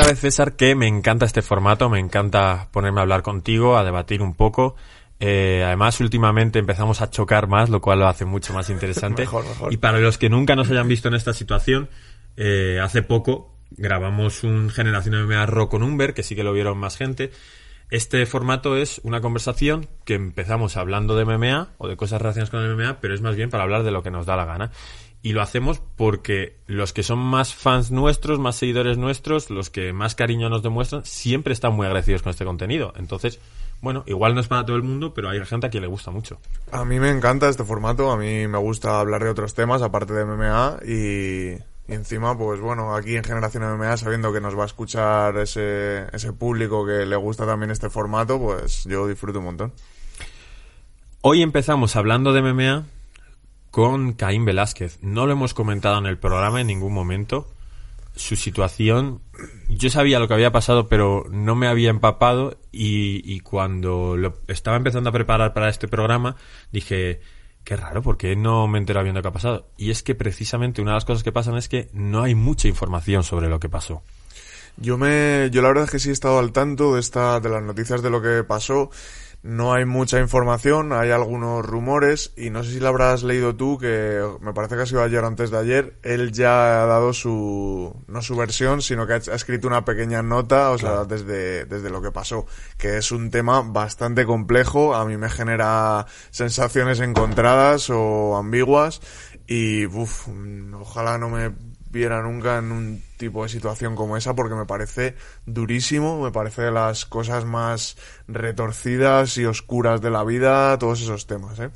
Ya sabes, César, que me encanta este formato, me encanta ponerme a hablar contigo, a debatir un poco. Eh, además, últimamente empezamos a chocar más, lo cual lo hace mucho más interesante. Mejor, mejor. Y para los que nunca nos hayan visto en esta situación, eh, hace poco grabamos un Generación MMA Rock con Umber, que sí que lo vieron más gente. Este formato es una conversación que empezamos hablando de MMA o de cosas relacionadas con el MMA, pero es más bien para hablar de lo que nos da la gana. Y lo hacemos porque los que son más fans nuestros, más seguidores nuestros, los que más cariño nos demuestran, siempre están muy agradecidos con este contenido. Entonces, bueno, igual no es para todo el mundo, pero hay gente a quien le gusta mucho. A mí me encanta este formato, a mí me gusta hablar de otros temas aparte de MMA y, y encima, pues bueno, aquí en Generación MMA, sabiendo que nos va a escuchar ese, ese público que le gusta también este formato, pues yo disfruto un montón. Hoy empezamos hablando de MMA con Caín Velázquez. No lo hemos comentado en el programa en ningún momento. Su situación, yo sabía lo que había pasado, pero no me había empapado y, cuando lo estaba empezando a preparar para este programa, dije, qué raro, porque no me entero bien de lo que ha pasado. Y es que precisamente una de las cosas que pasan es que no hay mucha información sobre lo que pasó. Yo me, yo la verdad es que sí he estado al tanto de esta, de las noticias de lo que pasó. No hay mucha información, hay algunos rumores y no sé si lo habrás leído tú, que me parece que ha sido ayer o antes de ayer. Él ya ha dado su, no su versión, sino que ha, ha escrito una pequeña nota, o sea, desde, desde lo que pasó, que es un tema bastante complejo, a mí me genera sensaciones encontradas o ambiguas y uf, ojalá no me viera nunca en un tipo de situación como esa porque me parece durísimo, me parece de las cosas más retorcidas y oscuras de la vida, todos esos temas, ¿eh?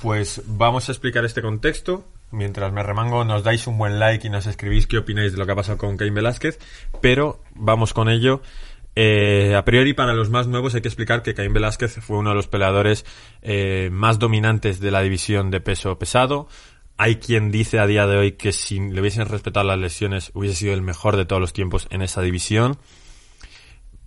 Pues vamos a explicar este contexto. Mientras me remango, nos dais un buen like y nos escribís qué opináis de lo que ha pasado con Cain Velázquez. Pero vamos con ello. Eh, a priori, para los más nuevos, hay que explicar que Cain Velázquez fue uno de los peleadores eh, más dominantes de la división de peso pesado. Hay quien dice a día de hoy que si le hubiesen respetado las lesiones, hubiese sido el mejor de todos los tiempos en esa división.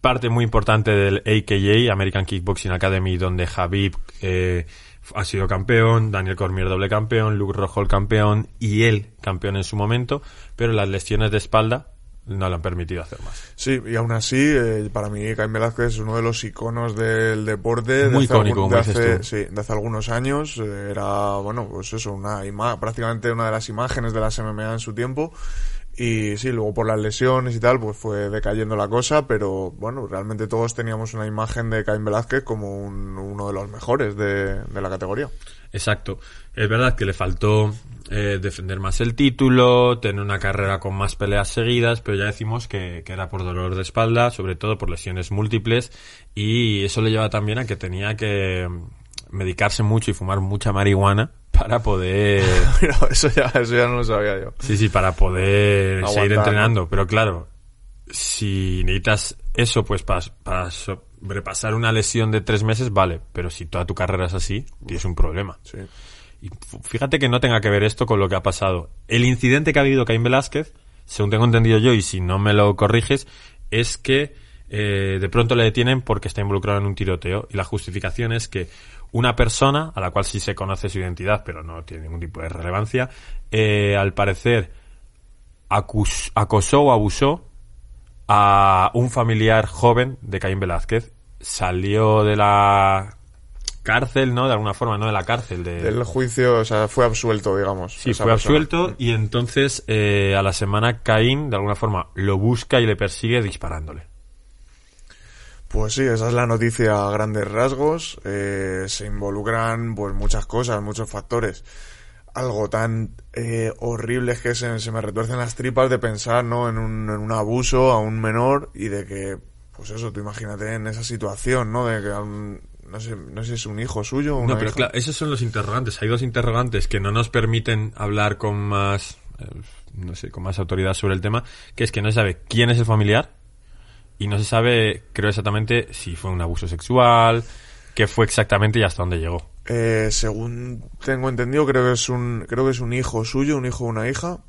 Parte muy importante del AKA, American Kickboxing Academy, donde Javib eh, ha sido campeón, Daniel Cormier doble campeón, Luke Rojo campeón y él campeón en su momento, pero las lesiones de espalda no le han permitido hacer más. Sí, y aún así, eh, para mí Caín Velázquez es uno de los iconos del deporte. de Muy hace icónico, algún- como de dices hace, tú. Sí, de hace algunos años. eh, Era, bueno, pues eso, una ima prácticamente una de las imágenes de las MMA en su tiempo. Y sí, luego por las lesiones y tal, pues fue decayendo la cosa, pero bueno, realmente todos teníamos una imagen de Caín Velázquez como un- uno de los mejores de, la categoría. Exacto. Es verdad que le faltó eh, defender más el título, tener una carrera con más peleas seguidas, pero ya decimos que, que era por dolor de espalda, sobre todo por lesiones múltiples, y eso le lleva también a que tenía que mm, medicarse mucho y fumar mucha marihuana para poder eso ya, eso ya no lo sabía yo. Sí, sí, para poder Aguantar, seguir ¿no? entrenando. Pero claro, si necesitas eso, pues para, para sobrepasar una lesión de tres meses, vale. Pero si toda tu carrera es así, tienes un problema. Sí. Y fíjate que no tenga que ver esto con lo que ha pasado. El incidente que ha habido Caín Velázquez, según tengo entendido yo, y si no me lo corriges, es que eh, de pronto le detienen porque está involucrado en un tiroteo. Y la justificación es que una persona, a la cual sí se conoce su identidad, pero no tiene ningún tipo de relevancia, eh, al parecer acus- acosó o abusó a un familiar joven de Caín Velázquez. Salió de la cárcel, ¿no? De alguna forma, no de la cárcel, de, Del juicio, o sea, fue absuelto, digamos. Sí, fue persona. absuelto y entonces eh, a la semana Caín de alguna forma lo busca y le persigue disparándole. Pues sí, esa es la noticia a grandes rasgos. Eh, se involucran pues muchas cosas, muchos factores. Algo tan eh, horrible es que se, se me retuercen las tripas de pensar ¿no? en, un, en un abuso a un menor y de que, pues eso, tú imagínate en esa situación, ¿no? De que a un- no sé, no sé si es un hijo suyo o una No, pero hija. claro, esos son los interrogantes. Hay dos interrogantes que no nos permiten hablar con más, eh, no sé, con más autoridad sobre el tema, que es que no se sabe quién es el familiar y no se sabe, creo exactamente, si fue un abuso sexual, qué fue exactamente y hasta dónde llegó. Eh, según tengo entendido, creo que es un, creo que es un hijo suyo, un hijo o una hija,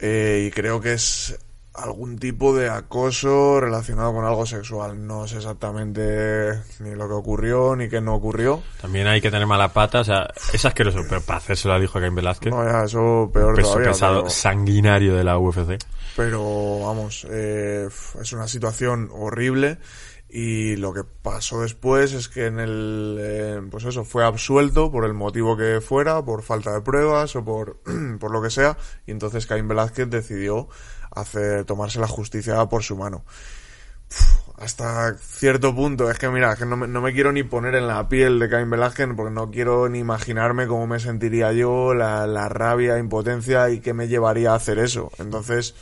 eh, y creo que es algún tipo de acoso relacionado con algo sexual. No sé exactamente ni lo que ocurrió ni qué no ocurrió. También hay que tener mala pata, o sea, es asqueroso, pero para hacérselo dijo Caín Velázquez. No, ya, eso peor peso todavía. pesado pero- sanguinario de la UFC. pero vamos, eh, es una situación horrible y lo que pasó después es que en el, eh, pues eso, fue absuelto por el motivo que fuera, por falta de pruebas o por, por lo que sea, y entonces Caín Velázquez decidió hacer, tomarse la justicia por su mano. Uf, hasta cierto punto, es que mira, que no me, no me quiero ni poner en la piel de Caín Velázquez porque no quiero ni imaginarme cómo me sentiría yo, la, la rabia, impotencia y qué me llevaría a hacer eso. Entonces,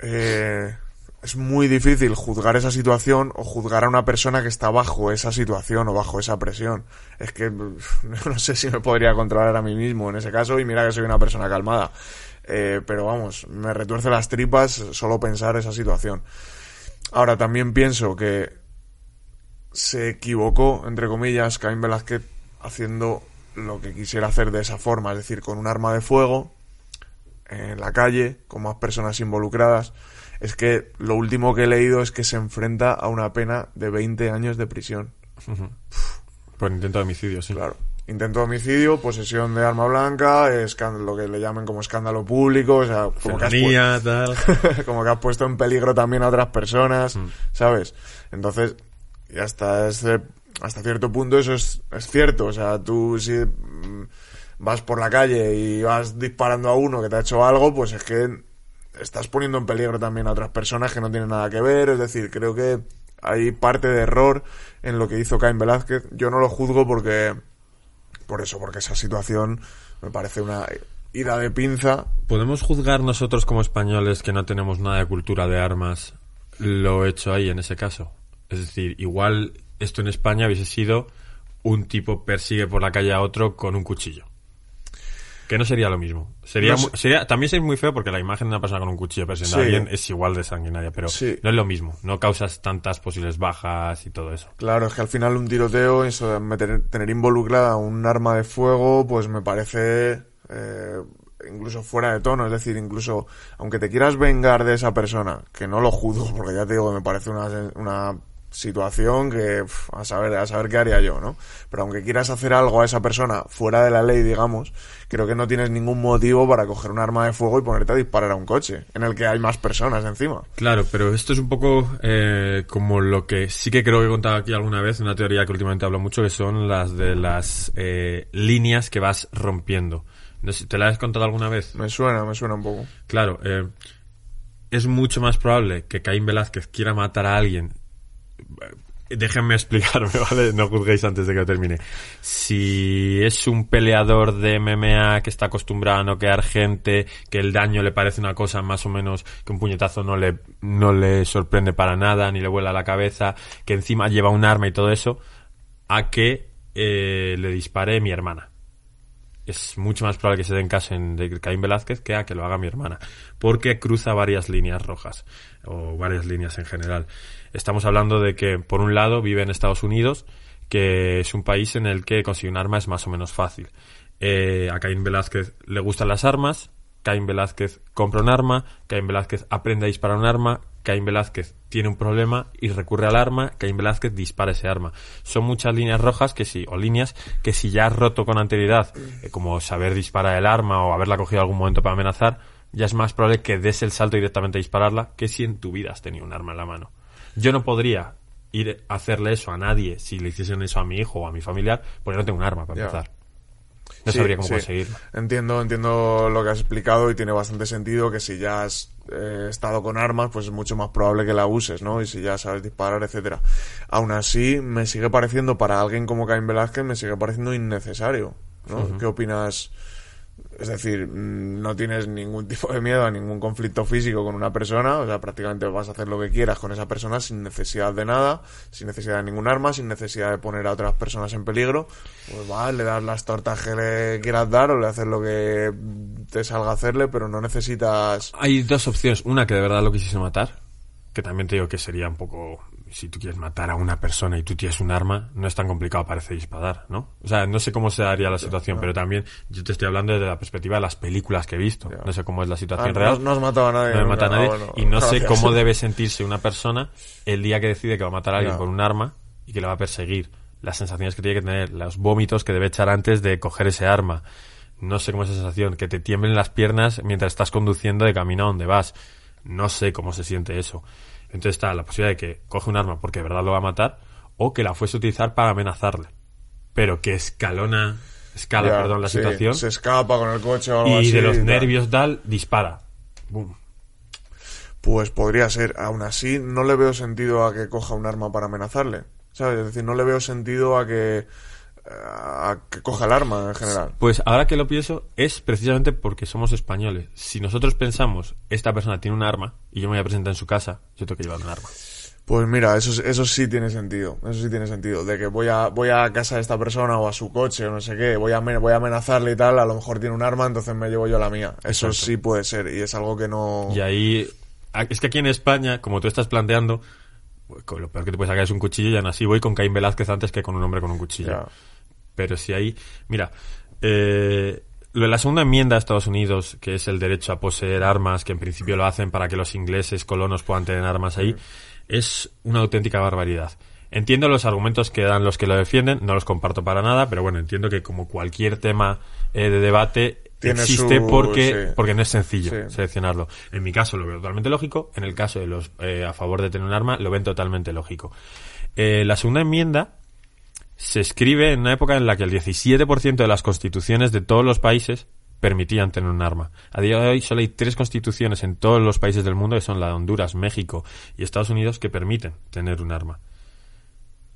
eh, es muy difícil juzgar esa situación o juzgar a una persona que está bajo esa situación o bajo esa presión. Es que no sé si me podría controlar a mí mismo en ese caso y mira que soy una persona calmada. Eh, pero vamos, me retuerce las tripas solo pensar esa situación. Ahora también pienso que se equivocó, entre comillas, Caín Velázquez haciendo lo que quisiera hacer de esa forma, es decir, con un arma de fuego en la calle, con más personas involucradas. Es que lo último que he leído es que se enfrenta a una pena de 20 años de prisión. Por intento de homicidio, sí. Claro. Intento de homicidio, posesión de arma blanca, lo que le llamen como escándalo público, o sea, como que has tal. como que has puesto en peligro también a otras personas, Mm. ¿sabes? Entonces, y hasta ese, hasta cierto punto eso es, es cierto. O sea, tú si mm, vas por la calle y vas disparando a uno que te ha hecho algo, pues es que estás poniendo en peligro también a otras personas que no tienen nada que ver. Es decir, creo que hay parte de error en lo que hizo Caín Velázquez. Yo no lo juzgo porque, por eso, porque esa situación me parece una ida de pinza ¿Podemos juzgar nosotros como españoles que no tenemos nada de cultura de armas lo hecho ahí en ese caso? Es decir, igual esto en España hubiese sido un tipo persigue por la calle a otro con un cuchillo. Que no sería lo mismo. Sería, No sé. mu- sería también sería muy feo porque la imagen de una persona con un cuchillo a Sí. alguien es igual de sanguinaria, pero Sí. no es lo mismo. No causas tantas posibles bajas y todo eso. Claro, es que al final un tiroteo, eso de meter- tener involucrada un arma de fuego, pues me parece eh, incluso fuera de tono. Es decir, incluso aunque te quieras vengar de esa persona, que no lo juzgo, porque ya te digo que me parece una, una situación que pf, a saber a saber qué haría yo, ¿no? Pero aunque quieras hacer algo a esa persona fuera de la ley, digamos, creo que no tienes ningún motivo para coger un arma de fuego y ponerte a disparar a un coche en el que hay más personas encima. Claro, pero esto es un poco eh, como lo que sí que creo que he contado aquí alguna vez, una teoría que últimamente hablo mucho, que son las de las eh, líneas que vas rompiendo. No sé, ¿Te la has contado alguna vez? Me suena, me suena un poco. Claro, eh, es mucho más probable que Caín Velázquez quiera matar a alguien. Déjenme explicarme, ¿vale? No juzguéis antes de que termine. Si es un peleador de MMA que está acostumbrado a noquear gente, que el daño le parece una cosa más o menos que un puñetazo no le, no le sorprende para nada, ni le vuela la cabeza, que encima lleva un arma y todo eso, a que eh, le dispare mi hermana es mucho más probable que se den caso en de Caín Velázquez que a que lo haga mi hermana, porque cruza varias líneas rojas, o varias líneas en general. Estamos hablando de que, por un lado, vive en Estados Unidos, que es un país en el que conseguir un arma es más o menos fácil. Eh, a Caín Velázquez le gustan las armas, Caín Velázquez compra un arma, Caín Velázquez aprende a disparar un arma, Caín Velázquez tiene un problema y recurre al arma, Caín Velázquez dispara ese arma. Son muchas líneas rojas que sí, o líneas que si ya has roto con anterioridad, eh, como saber disparar el arma o haberla cogido en algún momento para amenazar, ya es más probable que des el salto directamente a dispararla que si en tu vida has tenido un arma en la mano. Yo no podría ir a hacerle eso a nadie si le hiciesen eso a mi hijo o a mi familiar, porque no tengo un arma para empezar. No Sí, sabría cómo sí. conseguirlo. Entiendo, entiendo lo que has explicado y tiene bastante sentido que si ya has eh, estado con armas, pues es mucho más probable que la uses, ¿no? Y si ya sabes disparar, etcétera. Aún así, me sigue pareciendo, para alguien como Caín Velázquez, me sigue pareciendo innecesario, ¿no? ¿Qué opinas Es decir, mm, no tienes ningún tipo de miedo a ningún conflicto físico con una persona, o sea, prácticamente vas a hacer lo que quieras con esa persona sin necesidad de nada, sin necesidad de ningún arma, sin necesidad de poner a otras personas en peligro. Pues va, le das las tortas que le quieras dar o le haces lo que te salga hacerle, pero no necesitas... Hay dos opciones. Una que de verdad lo quisiese matar, que también te digo que sería un poco si tú quieres matar a una persona y tú tienes un arma, no es tan complicado, parece disparar, ¿no? O sea, no sé cómo se daría la situación, pero también yo te estoy hablando desde la perspectiva de las películas que he visto. No sé cómo es la situación Ah, real. No, no has matado a nadie. No me mata a nadie. Ah, bueno, y no sé cómo debe sentirse una persona el día que decide que va a matar a alguien con un arma y que le va a perseguir. Las sensaciones que tiene que tener, los vómitos que debe echar antes de coger ese arma. No sé cómo es esa sensación, que te tiemblen las piernas mientras estás conduciendo de camino a donde vas. No sé cómo se siente eso. Entonces está la posibilidad de que coge un arma porque de verdad lo va a matar o que la fuese a utilizar para amenazarle. Pero que escalona, escala, perdón, la sí, situación Se escapa con el coche o algo y así. de los nervios tal, dispara. Boom. Pues podría ser. Aún así, no le veo sentido a que coja un arma para amenazarle. ¿Sabes? Es decir, no le veo sentido a que. A que coja el arma en general. Pues ahora que lo pienso, es precisamente porque somos españoles. Si nosotros pensamos, esta persona tiene un arma y yo me voy a presentar en su casa, yo tengo que llevar un arma. Pues mira, eso, eso sí tiene sentido. Eso sí tiene sentido. De que voy a, voy a casa de esta persona o a su coche o no sé qué, voy a, voy a amenazarle y tal, a lo mejor tiene un arma, entonces me llevo yo la mía. Eso Exacto. sí puede ser y es algo que no... Y ahí, es que aquí en España, como tú estás planteando, pues, lo peor que te puede sacar es un cuchillo y aún así voy con Caín Velázquez antes que con un hombre con un cuchillo. Ya. Pero si ahí, mira, eh, lo de la segunda enmienda de Estados Unidos, que es el derecho a poseer armas, que en principio lo hacen para que los ingleses colonos puedan tener armas ahí, es una auténtica barbaridad. Entiendo los argumentos que dan los que lo defienden, no los comparto para nada, pero bueno, entiendo que como cualquier tema eh, de debate Tiene existe su- porque, sí. porque no es sencillo Sí. seleccionarlo. En mi caso lo veo totalmente lógico, en el caso de los eh, a favor de tener un arma lo ven totalmente lógico. Eh, la segunda enmienda se escribe en una época en la que el 17% de las constituciones de todos los países permitían tener un arma. A día de hoy solo hay tres constituciones en todos los países del mundo, que son la de Honduras, México y Estados Unidos, que permiten tener un arma.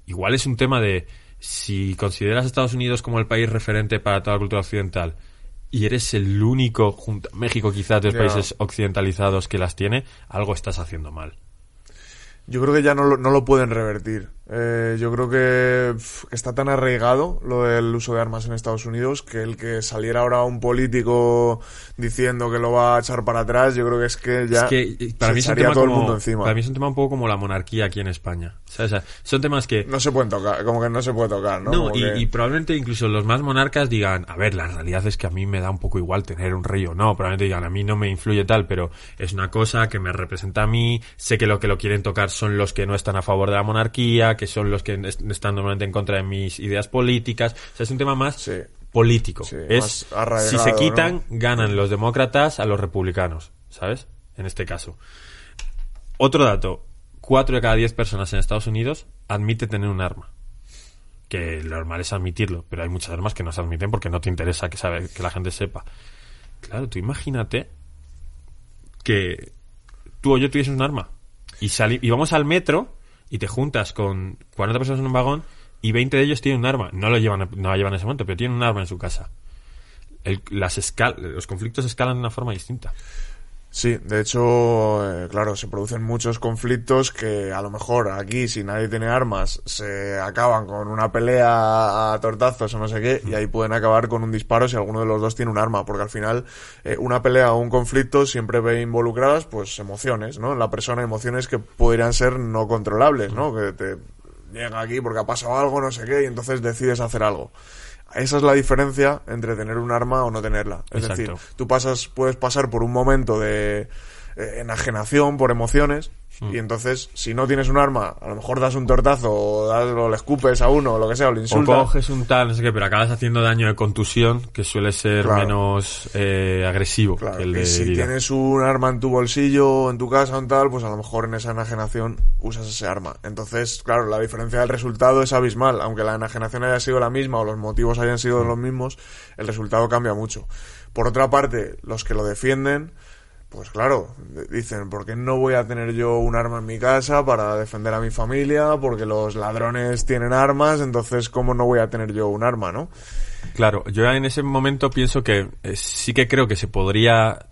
Igual es un tema de si consideras a Estados Unidos como el país referente para toda la cultura occidental y eres el único, junto a México quizás, de los países occidentalizados que las tiene, algo estás haciendo mal. Yo creo que ya no lo, no lo pueden revertir. Eh, yo creo que está tan arraigado lo del uso de armas en Estados Unidos que el que saliera ahora un político diciendo que lo va a echar para atrás, yo creo que es que ya es que eh, para se mí es un tema todo el mundo encima. para mí es un tema un poco como la monarquía aquí en España. ¿Sabes? O sea, son temas que No se pueden tocar, como que no se puede tocar, ¿no? Y, que- y probablemente incluso los más monarcas digan, a ver, la realidad es que a mí me da un poco igual tener un rey o no, probablemente digan, a mí no me influye tal, pero es una cosa que me representa a mí, sé que lo que lo quieren tocar son los que no están a favor de la monarquía, que son los que est- están normalmente en contra de mis ideas políticas, o sea, es un tema más Sí. político. Sí, es, más si se quitan, ¿no? ganan los demócratas a los republicanos, ¿sabes? En este caso. Otro dato, cuatro de cada diez personas en Estados Unidos admite tener un arma que lo normal es admitirlo, pero hay muchas armas que no se admiten porque no te interesa que, sabe, que la gente sepa. Claro, tú imagínate que tú o yo tuviesen un arma y, sali y vamos al metro y te juntas con 40 personas en un vagón y 20 de ellos tienen un arma. No lo llevan, no la llevan en ese momento, pero tienen un arma en su casa. El- las escal los conflictos escalan de una forma distinta. Sí, de hecho, eh, claro, se producen muchos conflictos que a lo mejor aquí, si nadie tiene armas, se acaban con una pelea a tortazos o no sé qué, y ahí pueden acabar con un disparo si alguno de los dos tiene un arma, porque al final eh, una pelea o un conflicto siempre ve involucradas pues emociones, ¿no? En la persona emociones que podrían ser no controlables, ¿no? Que te llega aquí porque ha pasado algo, no sé qué, y entonces decides hacer algo. Esa es la diferencia entre tener un arma o no tenerla. Es Exacto. decir, tú pasas, puedes pasar por un momento de eh, enajenación por emociones Mm. y entonces si no tienes un arma, a lo mejor das un tortazo o, das, o le escupes a uno o lo que sea o le O insultas. coges un tal, no sé qué, pero acabas haciendo daño de contusión que suele ser Claro. menos eh, agresivo Claro, que el y de si herida. tienes un arma en tu bolsillo o en tu casa o en tal, pues a lo mejor en esa enajenación usas ese arma. Entonces, claro, la diferencia del resultado es abismal. Aunque la enajenación haya sido la misma o los motivos hayan sido Mm. los mismos, el resultado cambia mucho. Por otra parte, los que lo defienden Pues claro, dicen, ¿por qué no voy a tener yo un arma en mi casa para defender a mi familia? Porque los ladrones tienen armas, entonces ¿cómo no voy a tener yo un arma, no? Claro, yo en ese momento pienso que eh, sí que creo que se podría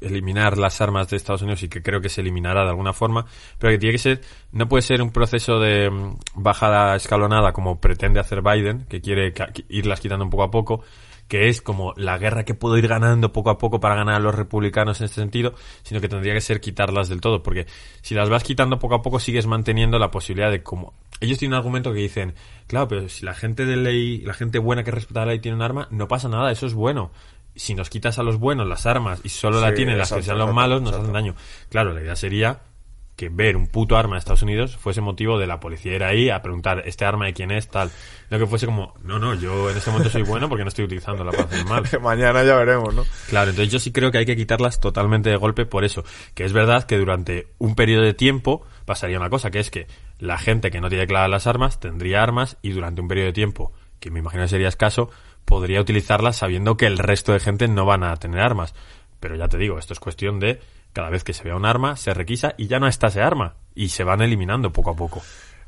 eliminar las armas de Estados Unidos y que creo que se eliminará de alguna forma, pero que tiene que ser, no puede ser un proceso de mm, bajada escalonada como pretende hacer Biden, que quiere irlas quitando un poco a poco, que es como la guerra que puedo ir ganando poco a poco para ganar a los republicanos en este sentido, sino que tendría que ser quitarlas del todo, porque si las vas quitando poco a poco sigues manteniendo la posibilidad de como ellos tienen un argumento que dicen, claro, pero si la gente de ley, la gente buena que respeta la ley tiene un arma, no pasa nada, eso es bueno. Si nos quitas a los buenos las armas y solo la tienen las que sean los malos, nos exacto. hacen daño. Claro, la idea sería que ver un puto arma de Estados Unidos fuese motivo de la policía ir ahí a preguntar este arma de quién es, tal. No que fuese como, no, no, yo en este momento soy bueno porque no estoy utilizándola para hacer mal. Mañana ya veremos, ¿no? Claro, entonces yo sí creo que hay que quitarlas totalmente de golpe por eso. Que es verdad que durante un periodo de tiempo pasaría una cosa, que es que la gente que no tiene claras las armas tendría armas y durante un periodo de tiempo, que me imagino que sería escaso, podría utilizarlas sabiendo que el resto de gente no van a tener armas. Pero ya te digo, esto es cuestión de cada vez que se vea un arma, se requisa y ya no está ese arma. Y se van eliminando poco a poco.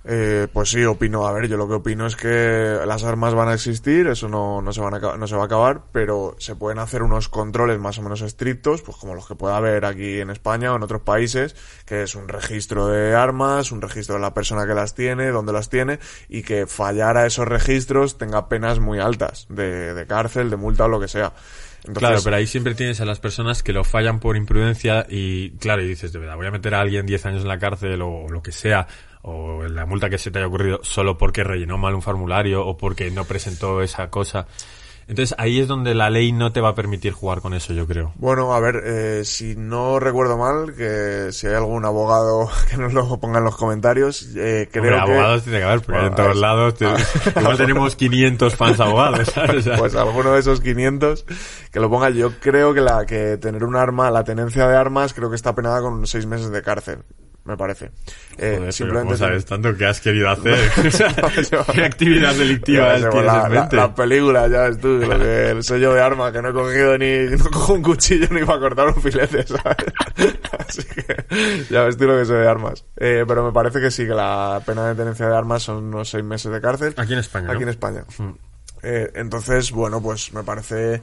Eh, pues sí, opino. A ver, yo lo que opino es que las armas van a existir, eso no, no, se van a, no se va a acabar, pero se pueden hacer unos controles más o menos estrictos, pues como los que pueda haber aquí en España o en otros países, que es un registro de armas, un registro de la persona que las tiene, dónde las tiene, y que fallar a esos registros tenga penas muy altas, de, de cárcel, de multa o lo que sea. Claro, pero ahí siempre tienes a las personas que lo fallan por imprudencia y, claro, y dices, de verdad, voy a meter a alguien 10 años en la cárcel o lo que sea, o la multa que se te haya ocurrido solo porque rellenó mal un formulario o porque no presentó esa cosa. Entonces ahí es donde la ley no te va a permitir jugar con eso, yo creo. Bueno, a ver, eh, si no recuerdo mal, que si hay algún abogado que nos lo ponga en los comentarios, eh, creo Hombre, que... abogados tiene que haber, porque Bueno, en todos lados te- igual tenemos 500 fans abogados, ¿sabes? O sea, Pues alguno de esos 500 que lo ponga. Yo creo que la que tener un arma, la tenencia de armas, creo que está penada con seis meses de cárcel, me parece. Eh, joder, simplemente ¿cómo sabes tanto que has querido hacer? ¿Qué actividad delictiva tienes la, la, la película, ya ves tú, lo que el sello de arma, que no he cogido ni, no cojo un cuchillo ni para cortar un filete, ¿sabes? Así que, ya ves tú lo que sé de armas. Eh, pero me parece que sí, que la pena de tenencia de armas son unos seis meses de cárcel. Aquí en España, ¿no? Aquí en España. Eh, entonces, bueno, pues me parece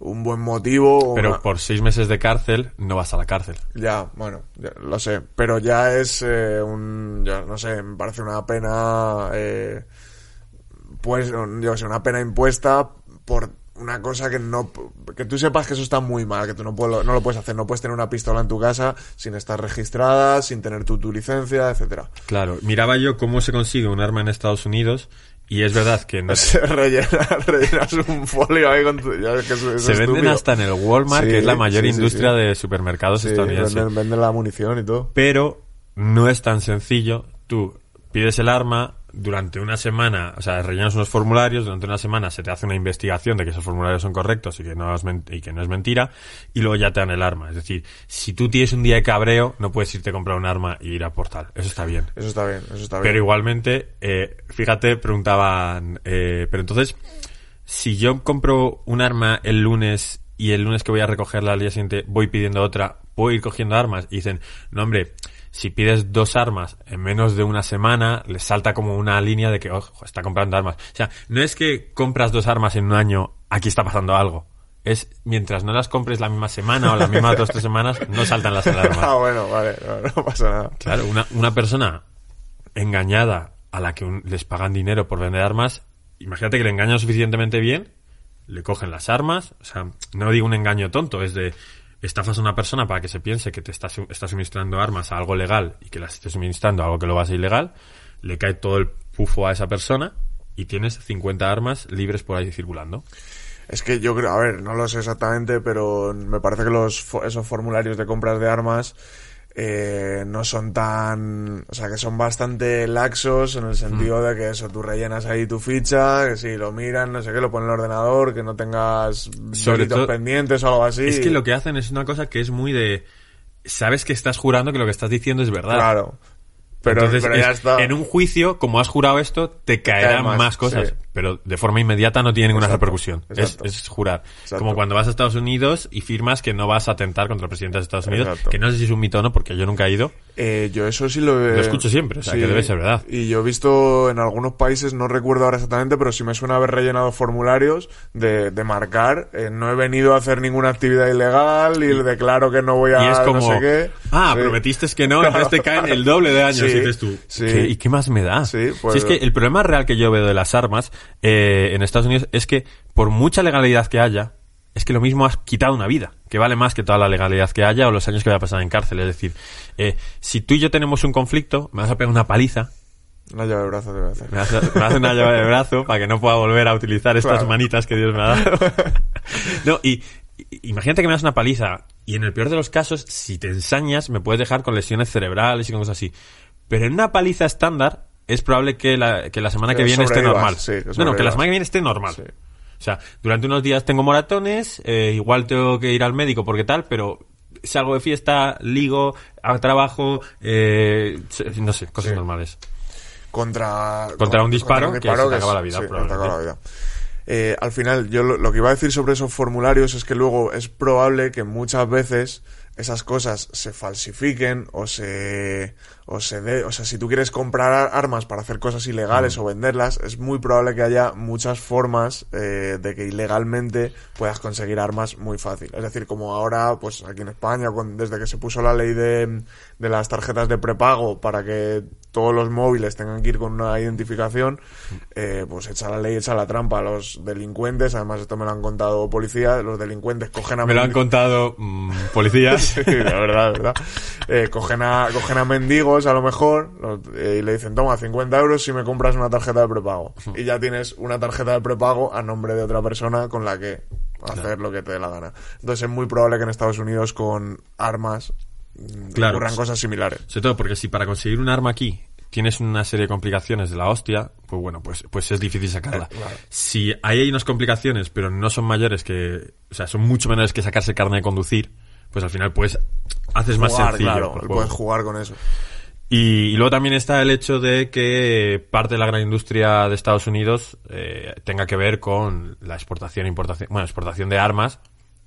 un buen motivo. Pero una- por seis meses de cárcel no vas a la cárcel. Ya, bueno, ya lo sé. Pero ya es eh, un. Ya, no sé, me parece una pena. Eh, pues, yo sé, una pena impuesta por una cosa que no. Que tú sepas que eso está muy mal, que tú no, puedo, no lo puedes hacer. No puedes tener una pistola en tu casa sin estar registrada, sin tener tu, tu licencia, etcétera. Claro, miraba yo cómo se consigue un arma en Estados Unidos y es verdad que no, Se rellenas, rellenas un folio ahí con tu. ya que eso se es venden hasta en el Walmart, Sí, que es la mayor sí, sí, industria de supermercados estadounidenses. venden, venden la munición y todo. Pero no es tan sencillo. Tú pides el arma durante una semana, o sea, rellenas unos formularios, durante una semana se te hace una investigación de que esos formularios son correctos y que no es, y que no es mentira, y luego ya te dan el arma. Es decir, si tú tienes un día de cabreo, no puedes irte a comprar un arma y ir a portal. Eso está bien. Eso está bien, eso está bien. Pero igualmente, eh, fíjate, preguntaban, eh, pero entonces, si yo compro un arma el lunes y el lunes que voy a recogerla al día siguiente voy pidiendo otra, ¿puedo ir cogiendo armas? Y dicen, no hombre, si pides dos armas en menos de una semana, les salta como una línea de que, ojo, está comprando armas. O sea, no es que compras dos armas en un año, aquí está pasando algo. Es mientras no las compres la misma semana o las mismas dos o tres semanas, no saltan las alarmas. Ah, bueno, vale, no, no pasa nada. Claro, una, una persona engañada a la que un- les pagan dinero por vender armas, imagínate que le engañan suficientemente bien, le cogen las armas, o sea, no digo un engaño tonto, es de estafas a una persona para que se piense que te está, está suministrando armas a algo legal y que las esté suministrando a algo que lo va a ilegal, le cae todo el pufo a esa persona y tienes 50 armas libres por ahí circulando. Es que yo creo, a ver, no lo sé exactamente, pero me parece que los esos formularios de compras de armas eh, no son tan, o sea, que son bastante laxos en el sentido de que eso, tú rellenas ahí tu ficha, que si lo miran, no sé qué, lo ponen en el ordenador, que no tengas Sobre todo- pendientes o algo así. Es que lo que hacen es una cosa que es muy de... Sabes que estás jurando que lo que estás diciendo es verdad. Claro. Pero- Entonces, pero ya es- está. en un juicio, como has jurado esto, te caerán Cae más, más, cosas. sí. Pero de forma inmediata no tiene ninguna Exacto, repercusión. Es, exacto. es jurar. Exacto. Como cuando vas a Estados Unidos y firmas que no vas a atentar contra el presidente de Estados Unidos. Que no sé si es un mito o no, porque yo nunca he ido. Eh, yo eso sí lo. Lo escucho siempre, o sea, que debe ser verdad. Y yo he visto en algunos países, no recuerdo ahora exactamente, pero sí me suena haber rellenado formularios de, de marcar, eh, no he venido a hacer ninguna actividad ilegal y declaro que no voy a Y es como, no sé qué. ah, Sí. prometiste que no, entonces te caen el doble de años, Sí, y dices tú. ¿qué- ¿Y qué más me da? Sí, pues- Si es que el problema real que yo veo de las armas eh, en Estados Unidos es que por mucha legalidad que haya, es que lo mismo has quitado una vida, que vale más que toda la legalidad que haya o los años que voy a pasar en cárcel. Es decir, eh, si tú y yo tenemos un conflicto, me vas a pegar una paliza, Una llave de brazo hacer. me vas a, me vas a una llave de brazo para que no pueda volver a utilizar estas Claro. manitas que Dios me ha dado. no, y, y- imagínate que me das una paliza y en el peor de los casos, si te ensañas, me puedes dejar con lesiones cerebrales y cosas así. Pero en una paliza estándar es probable que la, que la semana que Que viene esté normal. sí, que no, no, que sobrevivas. la semana que viene esté normal. Sí. O sea, durante unos días tengo moratones, eh, igual tengo que ir al médico porque tal, pero salgo de fiesta, ligo, hago trabajo, eh, no sé, cosas Sí. normales. contra, Contra un disparo contra que se te acaba la vida, probablemente. acaba la vida. Eh, al final, yo lo, lo que iba a decir sobre esos formularios es que luego es probable que muchas veces esas cosas se falsifiquen o se o se dé, o sea, si tú quieres comprar ar- armas para hacer cosas ilegales Mm. o venderlas, es muy probable que haya muchas formas eh, de que ilegalmente puedas conseguir armas muy fácil. Es decir, como ahora, pues aquí en España, con- desde que se puso la ley de, de las tarjetas de prepago para que todos los móviles tengan que ir con una identificación, eh, pues echa la ley, echa la trampa a los delincuentes. Además, esto me lo han contado policías. Los delincuentes cogen a Me lo han contado mm, policías. Sí, la verdad, la verdad. Eh, cogen, a, cogen a mendigos, a lo mejor, los- eh, y le dicen, toma, 50 euros si me compras una tarjeta de prepago. Y ya tienes una tarjeta de prepago a nombre de otra persona con la que hacer lo que te dé la gana. Entonces es muy probable que en Estados Unidos con armas Claro. ocurran cosas similares. Sobre todo porque si para conseguir un arma aquí tienes una serie de complicaciones de la hostia, pues bueno, pues, pues es difícil sacarla. Eh, claro. Si ahí hay unas complicaciones, pero no son mayores que, o sea, son mucho menores que sacarse carne de conducir, pues al final pues haces más sencillo. claro, puedes jugar con eso. Y, y luego también está el hecho de que parte de la gran industria de Estados Unidos eh, tenga que ver con la exportación, importación, bueno, exportación de armas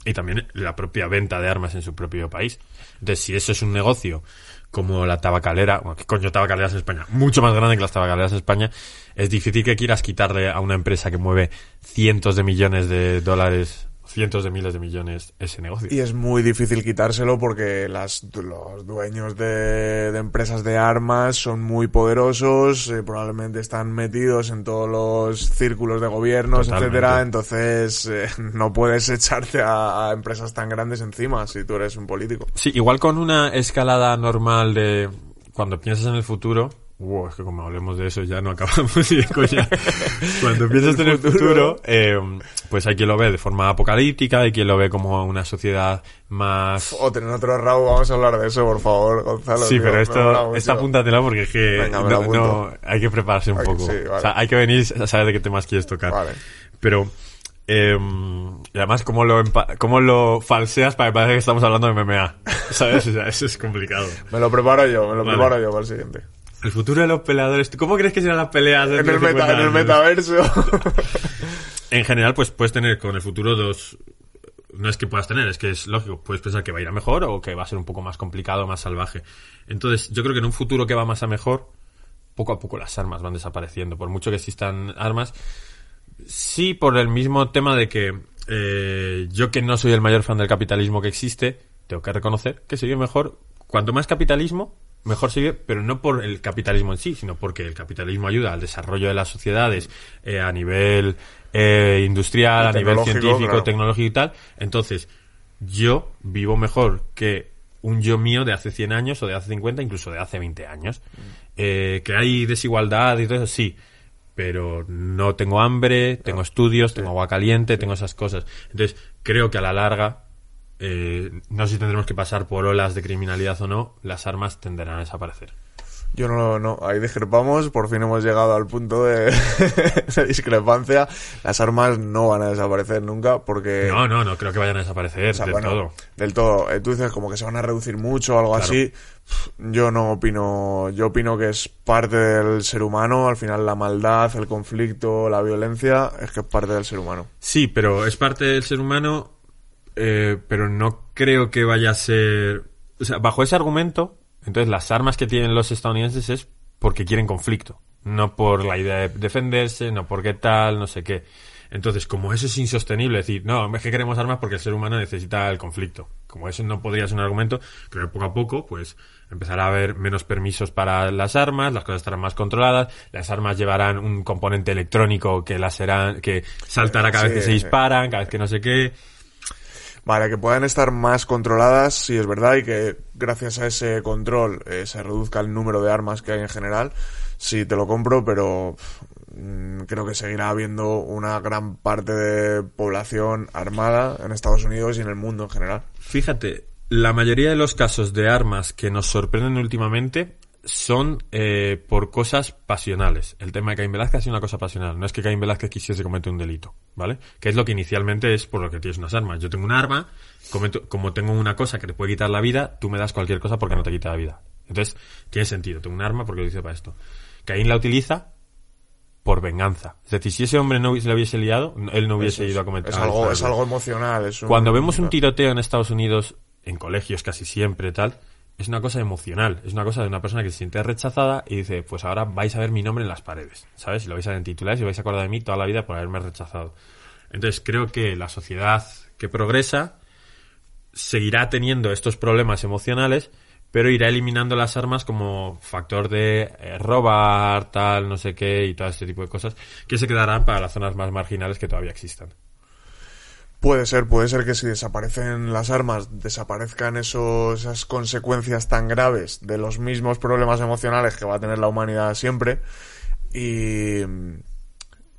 y también la propia venta de armas en su propio país. Entonces, si eso es un negocio como la tabacalera, bueno, ¿qué coño tabacaleras en España? Mucho más grande que las tabacaleras en España, es difícil que quieras quitarle a una empresa que mueve cientos de millones de dólares, cientos de miles de millones ese negocio. Y es muy difícil quitárselo porque las, los dueños de, de empresas de armas son muy poderosos, eh, probablemente están metidos en todos los círculos de gobiernos, Totalmente. etcétera. Entonces eh, no puedes echarte a, a empresas tan grandes encima si tú eres un político. Sí, igual con una escalada normal de cuando piensas en el futuro. Wow, es que como hablemos de eso ya no acabamos coña. Cuando piensas en el futuro, eh, pues hay quien lo ve de forma apocalíptica, hay quien lo ve como una sociedad más... O tener otro rabo, vamos a hablar de eso, por favor, Gonzalo. Sí, tío, pero esto, esta apúntatela porque es que Venga, no, hay que prepararse un Hay poco. sí, vale. O sea, hay que venir a saber de qué temas quieres tocar. Vale. Pero, eh, y además, ¿cómo lo, empa- cómo lo falseas para que parezca que estamos hablando de MMA? ¿Sabes? O sea, eso es complicado. Me lo preparo yo, me lo Vale. preparo yo para el siguiente. El futuro de los peleadores. ¿tú ¿Cómo crees que serán las peleas En el, de meta, 50 en el metaverso. En general, pues puedes tener con el futuro dos. No es que puedas tener, es que es lógico. Puedes pensar que va a ir a mejor o que va a ser un poco más complicado, más salvaje. Entonces, yo creo que en un futuro que va más a mejor, poco a poco las armas van desapareciendo. Por mucho que existan armas. Sí, por el mismo tema de que eh, yo que no soy el mayor fan del capitalismo que existe, tengo que reconocer que sigue mejor. Cuanto más capitalismo, mejor sigue, pero no por el capitalismo en sí, sino porque el capitalismo ayuda al desarrollo de las sociedades eh, a nivel eh, industrial, a nivel científico, claro. tecnológico y tal. Entonces, yo vivo mejor que un yo mío de hace 100 años o de hace 50, incluso de hace 20 años. Eh, que hay desigualdad y todo eso, sí. Pero no tengo hambre, tengo estudios, tengo agua caliente, tengo esas cosas. Entonces, creo que a la larga, eh, no sé si tendremos que pasar por olas de criminalidad o no, las armas tenderán a desaparecer. Yo no, no, ahí discrepamos, por fin hemos llegado al punto de, de discrepancia. Las armas no van a desaparecer nunca porque... No, no, no creo que vayan a desaparecer o sea, del bueno, todo. Del todo. Eh, Tú dices como que se van a reducir mucho o algo Claro. así. Yo no opino, yo opino que es parte del ser humano, al final la maldad, el conflicto, la violencia, es que es parte del ser humano. Sí, pero es parte del ser humano, eh, pero no creo que vaya a ser... O sea, bajo ese argumento, entonces las armas que tienen los estadounidenses es porque quieren conflicto, no por la idea de defenderse, no porque tal, no sé qué. Entonces, como eso es insostenible, decir, no, es que queremos armas porque el ser humano necesita el conflicto. Como eso no podría ser un argumento, creo que poco a poco, pues, empezará a haber menos permisos para las armas, las cosas estarán más controladas, las armas llevarán un componente electrónico que las serán, que saltará cada vez que se disparan, cada vez que no sé qué. Vale, que puedan estar más controladas, sí es verdad, y que gracias a ese control eh, se reduzca el número de armas que hay en general. Sí, te lo compro, pero mm, creo que seguirá habiendo una gran parte de población armada en Estados Unidos y en el mundo en general. Fíjate, la mayoría de los casos de armas que nos sorprenden últimamente son eh, por cosas pasionales. El tema de Caín Velázquez es una cosa pasional. No es que Caín Velázquez quisiese cometer un delito, ¿vale? Que es lo que inicialmente es por lo que tienes unas armas. Yo tengo un arma, cometo- como tengo una cosa que te puede quitar la vida, tú me das cualquier cosa porque no te quita la vida. Entonces, tiene sentido. Tengo un arma porque lo hice para esto. Caín la utiliza por venganza. Es decir, si ese hombre no hubiese, le hubiese liado, él no hubiese es- ido a cometer Es algo, es algo emocional. Es un- Cuando vemos un tiroteo en Estados Unidos, en colegios casi siempre, tal, es una cosa emocional. Es una cosa de una persona que se siente rechazada y dice, pues ahora vais a ver mi nombre en las paredes, ¿sabes? Y lo vais a ver en titulares y vais a acordar de mí toda la vida por haberme rechazado. Entonces creo que la sociedad que progresa seguirá teniendo estos problemas emocionales, pero irá eliminando las armas como factor de eh, robar, tal, no sé qué, y todo este tipo de cosas, que se quedarán para las zonas más marginales que todavía existan. Puede ser, puede ser que si desaparecen las armas, desaparezcan esos, esas consecuencias tan graves de los mismos problemas emocionales que va a tener la humanidad siempre y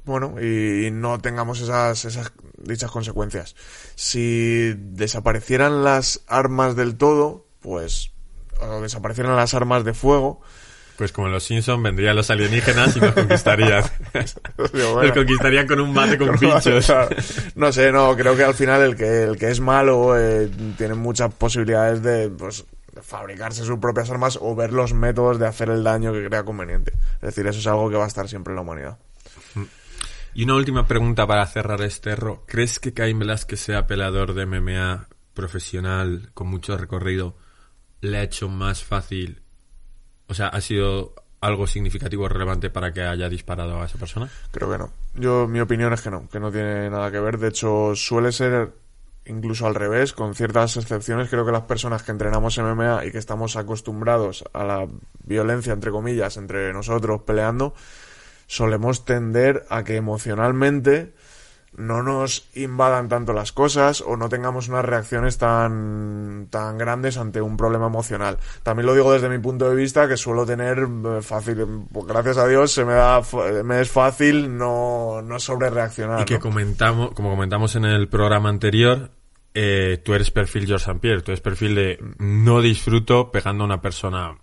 bueno, y, y no tengamos esas, esas dichas consecuencias. Si desaparecieran las armas del todo, pues o desaparecieran las armas de fuego, Pues como los Simpsons vendrían los alienígenas y nos conquistarían. digo, Nos bueno, conquistarían con un bate con pinchos. no sé, no, creo que al final el que, el que es malo eh, tiene muchas posibilidades de pues, fabricarse sus propias armas o ver los métodos de hacer el daño que crea conveniente. Es decir, eso es algo que va a estar siempre en la humanidad. Y una última pregunta para cerrar este ro. ¿Crees que Caín Velázquez sea peleador de MMA profesional con mucho recorrido le ha hecho más fácil? O sea, ¿ha sido algo significativo relevante para que haya disparado a esa persona? Creo que no. Yo, mi opinión es que no, que no tiene nada que ver. De hecho, suele ser incluso al revés, con ciertas excepciones. Creo que las personas que entrenamos MMA y que estamos acostumbrados a la violencia, entre comillas, entre nosotros peleando, solemos tender a que emocionalmente no nos invadan tanto las cosas o no tengamos unas reacciones tan, tan grandes ante un problema emocional. También lo digo desde mi punto de vista que suelo tener eh, fácil, pues, gracias a Dios se me da, me es fácil no, no sobre reaccionar. Y que comentamos, como comentamos en el programa anterior, eh, tú eres perfil George St. Pierre, tú eres perfil de no disfruto pegando a una persona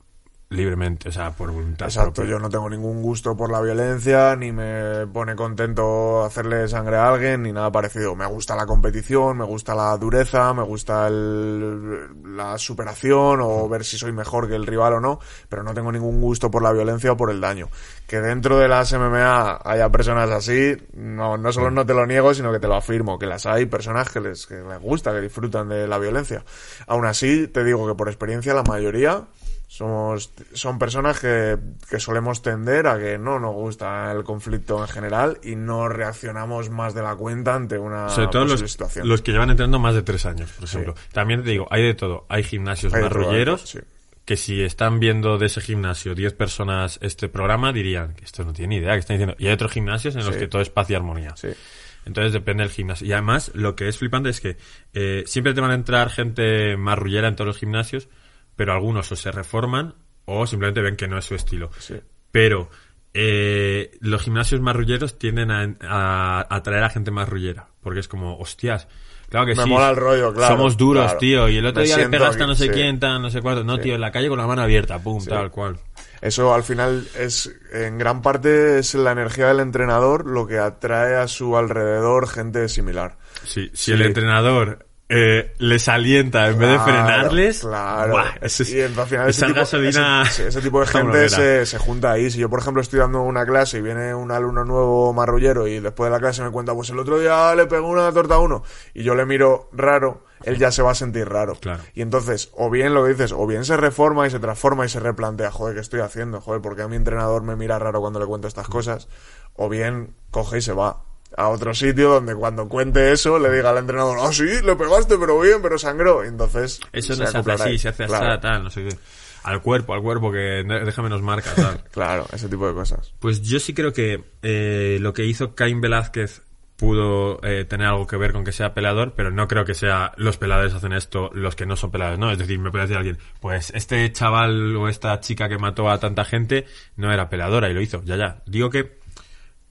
libremente, o sea, por voluntad Exacto, propia. yo no tengo ningún gusto por la violencia, ni me pone contento hacerle sangre a alguien, ni nada parecido. Me gusta la competición, me gusta la dureza, me gusta el- la superación o ver si soy mejor que el rival o no, pero no tengo ningún gusto por la violencia o por el daño. Que dentro de las MMA haya personas así, no, no solo no te lo niego, sino que te lo afirmo, que las hay personas que les, que les gusta, que disfrutan de la violencia. Aún así, te digo que por experiencia la mayoría somos, son personas que, que solemos tender a que no nos gusta el conflicto en general y no reaccionamos más de la cuenta ante una Sobre todo los, situación. los que llevan entrenando más de tres años, por ejemplo. También te digo, hay de todo. Hay gimnasios Hay todo, marrulleros sí. que si están viendo de ese gimnasio 10 personas este programa dirían que esto no tiene ni idea que están diciendo. Y hay otros gimnasios en los Sí. que todo es paz y armonía. Entonces depende del gimnasio. Y además, lo que es flipante es que eh, siempre te van a entrar gente marrullera en todos los gimnasios, pero algunos o se reforman o simplemente ven que no es su estilo. Sí. Pero eh, los gimnasios marrulleros tienden a, a atraer a gente marrullera. Porque es como, hostias. Claro que Me sí. mola el rollo, claro, Somos duros, claro. tío. Y el otro Me día le pegaste a no sé sí. quién, tal, no sé cuánto. No, Sí. tío, en la calle con la mano abierta, pum, tal cual. Eso al final es, en gran parte, es la energía del entrenador lo que atrae a su alrededor gente similar. Sí, si el entrenador eh, les alienta en vez de frenarles, Claro. buah, eso es- y al final ese tipo, gasolina ese- ese tipo de gente se, se junta ahí. Si yo, por ejemplo, estoy dando una clase y viene un alumno nuevo marrullero y después de la clase me cuenta, pues el otro día le pegó una torta a uno y yo le miro raro, él ya se va a sentir raro. Claro. Y entonces, o bien lo que dices, o bien se reforma y se transforma y se replantea, joder, ¿qué estoy haciendo? Joder, ¿por qué a mi entrenador me mira raro cuando le cuento estas cosas? O bien coge y se va a otro sitio donde cuando cuente eso le diga al entrenador, ah, sí, le pegaste, pero bien, pero sangró. Entonces... Eso se no se hace así, se hace así, Claro, tal, no sé qué. Al cuerpo, al cuerpo, que deja menos marcas, tal. Claro, ese tipo de cosas. Pues yo sí creo que eh, lo que hizo Caín Velázquez pudo eh, tener algo que ver con que sea peleador, pero no creo que sea los peladores hacen esto, los que no son peladores, ¿no? Es decir, me puede decir alguien, pues este chaval o esta chica que mató a tanta gente no era peleadora y lo hizo, ya, ya. Digo que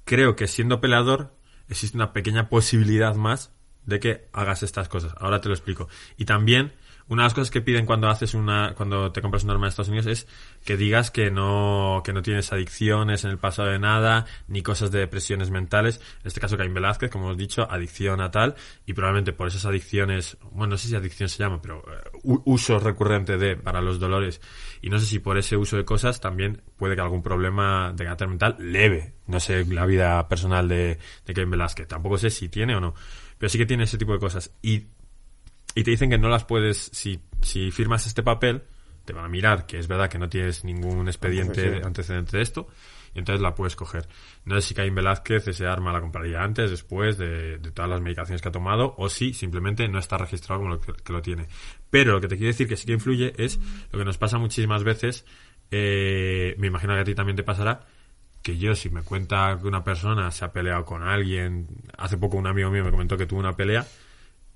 creo que siendo peleador existe una pequeña posibilidad más de que hagas estas cosas. Ahora te lo explico. Y también, una de las cosas que piden cuando haces una, cuando te compras un arma en Estados Unidos es que digas que no, que no tienes adicciones en el pasado de nada, ni cosas de depresiones mentales. En este caso, Caín Velázquez, como hemos dicho, adicción a tal, y probablemente por esas adicciones, bueno, no sé si adicción se llama, pero eh, uso recurrente de, para los dolores, y no sé si por ese uso de cosas también puede que algún problema de carácter mental leve, no sé la vida personal de, de Caín Velázquez, tampoco sé si tiene o no, pero sí que tiene ese tipo de cosas. Y y te dicen que no las puedes, si, si firmas este papel, te van a mirar que es verdad que no tienes ningún expediente Antecedente. antecedente de esto, y entonces la puedes coger. No sé si Caín Velázquez ese arma la compraría antes, después de, de todas las medicaciones que ha tomado, o si simplemente no está registrado como lo que, que lo tiene. Pero lo que te quiero decir que sí que influye es lo que nos pasa muchísimas veces, eh, me imagino que a ti también te pasará, que yo si me cuenta que una persona se ha peleado con alguien, hace poco un amigo mío me comentó que tuvo una pelea,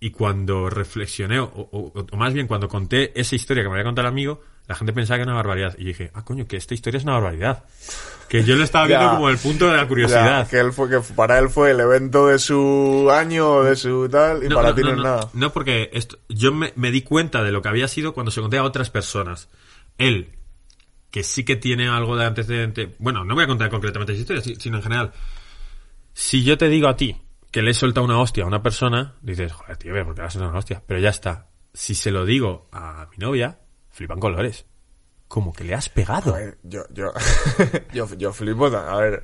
y cuando reflexioné, o, o- o más bien cuando conté esa historia que me había contado el amigo, la gente pensaba que era una barbaridad. Y dije, ah, coño, que esta historia es una barbaridad. Que yo lo estaba viendo Ya. como el punto de la curiosidad. Ya, que, él fue, que para él fue el evento de su año, de su tal, y No, para no, ti no, no, es nada. No, porque esto, yo me, me di cuenta de lo que había sido cuando se conté a otras personas. Él, que sí que tiene algo de antecedente. Bueno, no voy a contar concretamente esa historia, si- sino en general. Si yo te digo a ti que le he soltado una hostia a una persona, dices, joder, tío, ¿por qué le has una hostia? Pero ya está. Si se lo digo a mi novia, flipan colores. Como que le has pegado. A ver, yo, yo, yo, yo flipo, a ver,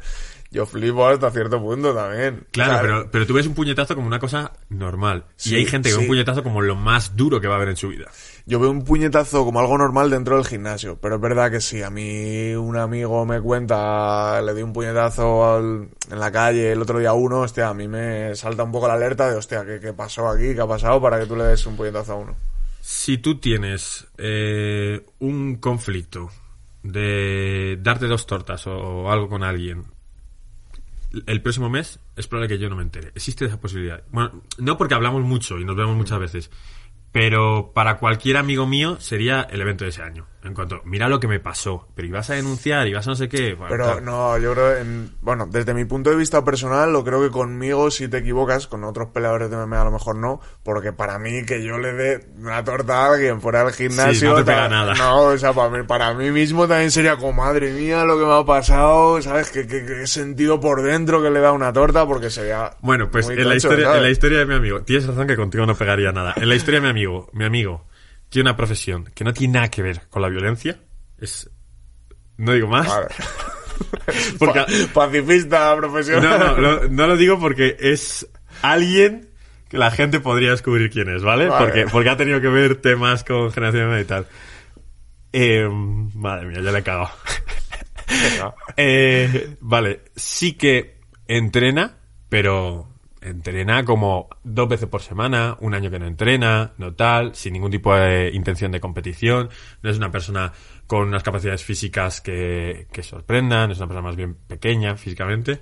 yo flipo hasta cierto punto también. Claro, pero, pero tú ves un puñetazo como una cosa normal. Sí, y hay gente que ve un sí. puñetazo como lo más duro que va a haber en su vida. Yo veo un puñetazo como algo normal dentro del gimnasio, pero es verdad que si a mí un amigo me cuenta, le di un puñetazo al- en la calle el otro día a uno, hostia, a mí me salta un poco la alerta de, hostia, ¿qué, qué pasó aquí? ¿Qué ha pasado para que tú le des un puñetazo a uno? Si tú tienes eh, un conflicto de darte dos tortas o, algo con alguien el próximo mes, es probable que yo no me entere. Existe esa posibilidad. Bueno, no porque hablamos mucho y nos vemos muchas veces, pero para cualquier amigo mío sería el evento de ese año. En cuanto, mira lo que me pasó, pero ibas a denunciar, ibas a no sé qué. bueno, Pero tal. no, yo creo, en, bueno, desde mi punto de vista personal, lo creo que conmigo si te equivocas, con otros peleadores de MMA a lo mejor no, porque para mí que yo le dé una torta a alguien fuera del gimnasio, Sí, no te pega nada. No, o sea, para mí, para mí mismo también sería como, madre mía, lo que me ha pasado, ¿sabes? Que, que, que he sentido por dentro que le da una torta, porque sería. Bueno, pues en la, historia, ¿sabes? en la historia de mi amigo, tienes razón que contigo no pegaría nada. En la historia de mi amigo, mi amigo tiene una profesión que no tiene nada que ver con la violencia. Es. No digo más. Porque- Pa- pacifista profesional. no, no, lo- no lo digo porque es alguien que la gente podría descubrir quién es, ¿vale? Vale. Porque, porque ha tenido que ver temas con generación y tal. Eh, madre mía, ya le he cagado. Eh, vale, sí que entrena, pero entrena como dos veces por semana, un año que no entrena, no tal, sin ningún tipo de intención de competición, no es una persona con unas capacidades físicas que, que sorprendan, es una persona más bien pequeña físicamente.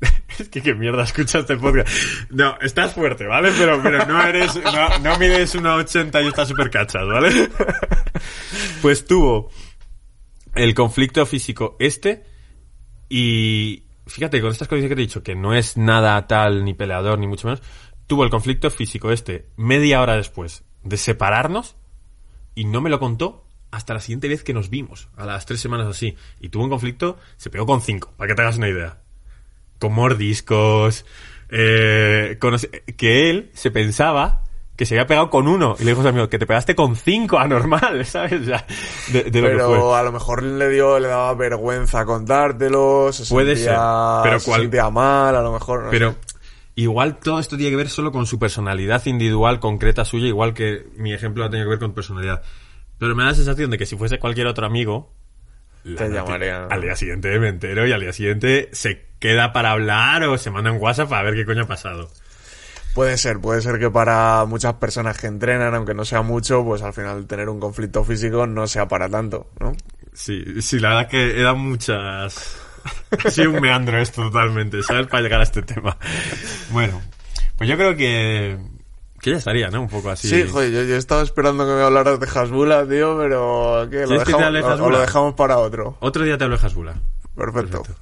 Es que qué mierda escucha este podcast. No, estás fuerte, ¿vale? Pero, pero no eres, no, no mides 1,80 y estás súper cachas, ¿vale? Pues tuvo el conflicto físico este y fíjate, con estas cosas que te he dicho, que no es nada tal ni peleador ni mucho menos, tuvo el conflicto físico este media hora después de separarnos y no me lo contó hasta la siguiente vez que nos vimos, a las tres semanas así. Y tuvo un conflicto, se pegó con cinco, para que te hagas una idea. Con mordiscos, eh, con- que él se pensaba que se había pegado con uno. Y le dijo a su amigo, que te pegaste con cinco, anormal, ¿sabes? O sea, de, de lo que fue. Pero a lo mejor le dio, le daba vergüenza contártelo, se Puede sentía, ser, pero se cual- sentía mal, a lo mejor. no Pero sé. igual todo esto tiene que ver solo con su personalidad individual, concreta suya, igual que mi ejemplo ha tenido que ver con personalidad. Pero me da la sensación de que si fuese cualquier otro amigo, Te llamarían. Al día siguiente me entero y al día siguiente se queda para hablar o se manda un WhatsApp para ver qué coño ha pasado. Puede ser, puede ser que para muchas personas que entrenan, aunque no sea mucho, pues al final tener un conflicto físico no sea para tanto, ¿no? Sí, sí, la verdad es que he dado muchas... ha sido un meandro esto totalmente, ¿sabes? Para llegar a este tema. Bueno, pues yo creo que... Que ya estaría, ¿no? Un poco así. Sí, joder, yo, yo estaba esperando que me hablaras de Hasbula, tío, pero ¿qué? ¿Lo ¿Quieres que te dejamos, o- o Hasbula? lo dejamos para otro? Otro día te hablo de Hasbula. Perfecto. Perfecto.